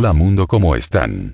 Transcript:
Hola mundo, ¿cómo están?